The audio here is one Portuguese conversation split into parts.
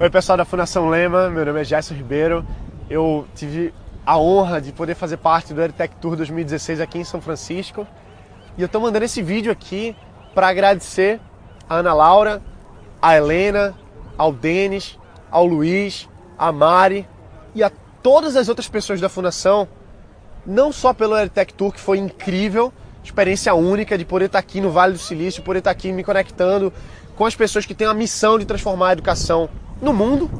Oi, pessoal da Fundação Lema, meu nome é Gerson Ribeiro. Eu tive a honra de poder fazer parte do Eritec Tour 2016 aqui em São Francisco. E eu estou mandando esse vídeo aqui para agradecer a Ana Laura, a Helena, ao Denis, ao Luiz, a Mari e a todas as outras pessoas da Fundação, não só pelo Eritec Tour, que foi incrível, experiência única de poder estar aqui no Vale do Silício, poder estar aqui me conectando com as pessoas que têm a missão de transformar a educação no mundo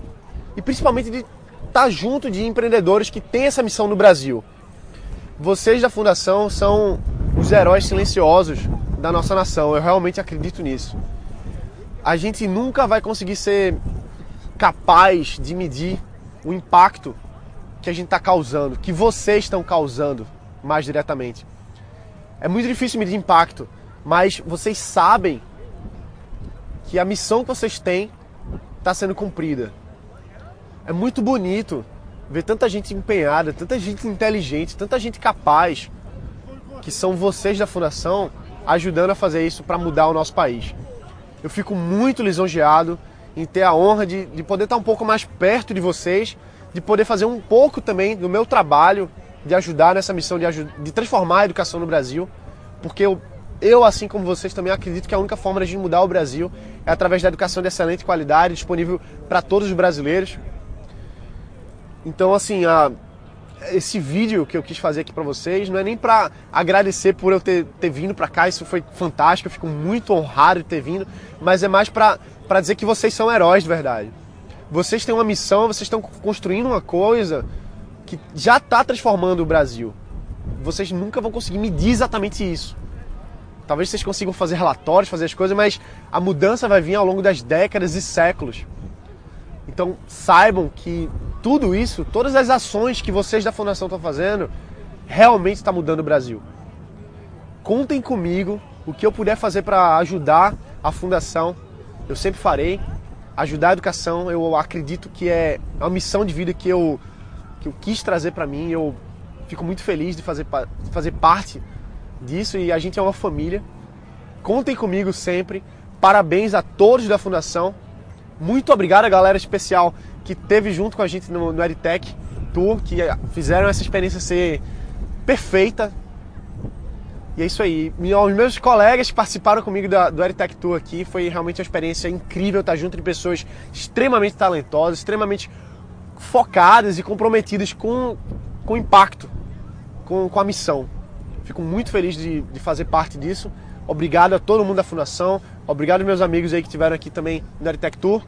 e principalmente de estar junto de empreendedores que têm essa missão no Brasil. Vocês da Fundação são os heróis silenciosos da nossa nação, eu realmente acredito nisso. A gente nunca vai conseguir ser capaz de medir o impacto que a gente está causando, que vocês estão causando mais diretamente. É muito difícil medir impacto, mas vocês sabem que a missão que vocês têm está sendo cumprida. É muito bonito ver tanta gente empenhada, tanta gente inteligente, tanta gente capaz, que são vocês da Fundação, ajudando a fazer isso para mudar o nosso país. Eu fico muito lisonjeado em ter a honra de, de poder estar um pouco mais perto de vocês, de poder fazer um pouco também do meu trabalho, de ajudar nessa missão de, de transformar a educação no Brasil, porque eu eu, assim como vocês, também acredito que a única forma de mudar o Brasil é através da educação de excelente qualidade, disponível para todos os brasileiros. Então, assim, a, esse vídeo que eu quis fazer aqui para vocês não é nem para agradecer por eu ter, ter vindo para cá, isso foi fantástico, eu fico muito honrado de ter vindo, mas é mais para dizer que vocês são heróis de verdade. Vocês têm uma missão, vocês estão construindo uma coisa que já está transformando o Brasil. Vocês nunca vão conseguir medir exatamente isso Talvez vocês consigam fazer relatórios, fazer as coisas, mas a mudança vai vir ao longo das décadas e séculos. Então saibam que tudo isso, todas as ações que vocês da Fundação estão fazendo, realmente está mudando o Brasil. Contem comigo, o que eu puder fazer para ajudar a Fundação, eu sempre farei. Ajudar a educação, eu acredito que é uma missão de vida que eu, que eu quis trazer para mim. Eu fico muito feliz de fazer, fazer parte disso e a gente é uma família. Contem comigo sempre. Parabéns a todos da Fundação. Muito obrigado a galera especial que teve junto com a gente no, no Tour, que fizeram essa experiência ser perfeita. E é isso aí. Os meus colegas que participaram comigo do, do Eritec Tour aqui, foi realmente uma experiência incrível estar junto de pessoas extremamente talentosas, extremamente focadas e comprometidas com, com o impacto, com, com a missão. Fico muito feliz de, de fazer parte disso. Obrigado a todo mundo da Fundação. Obrigado meus amigos aí que estiveram aqui também no Aritec Tour.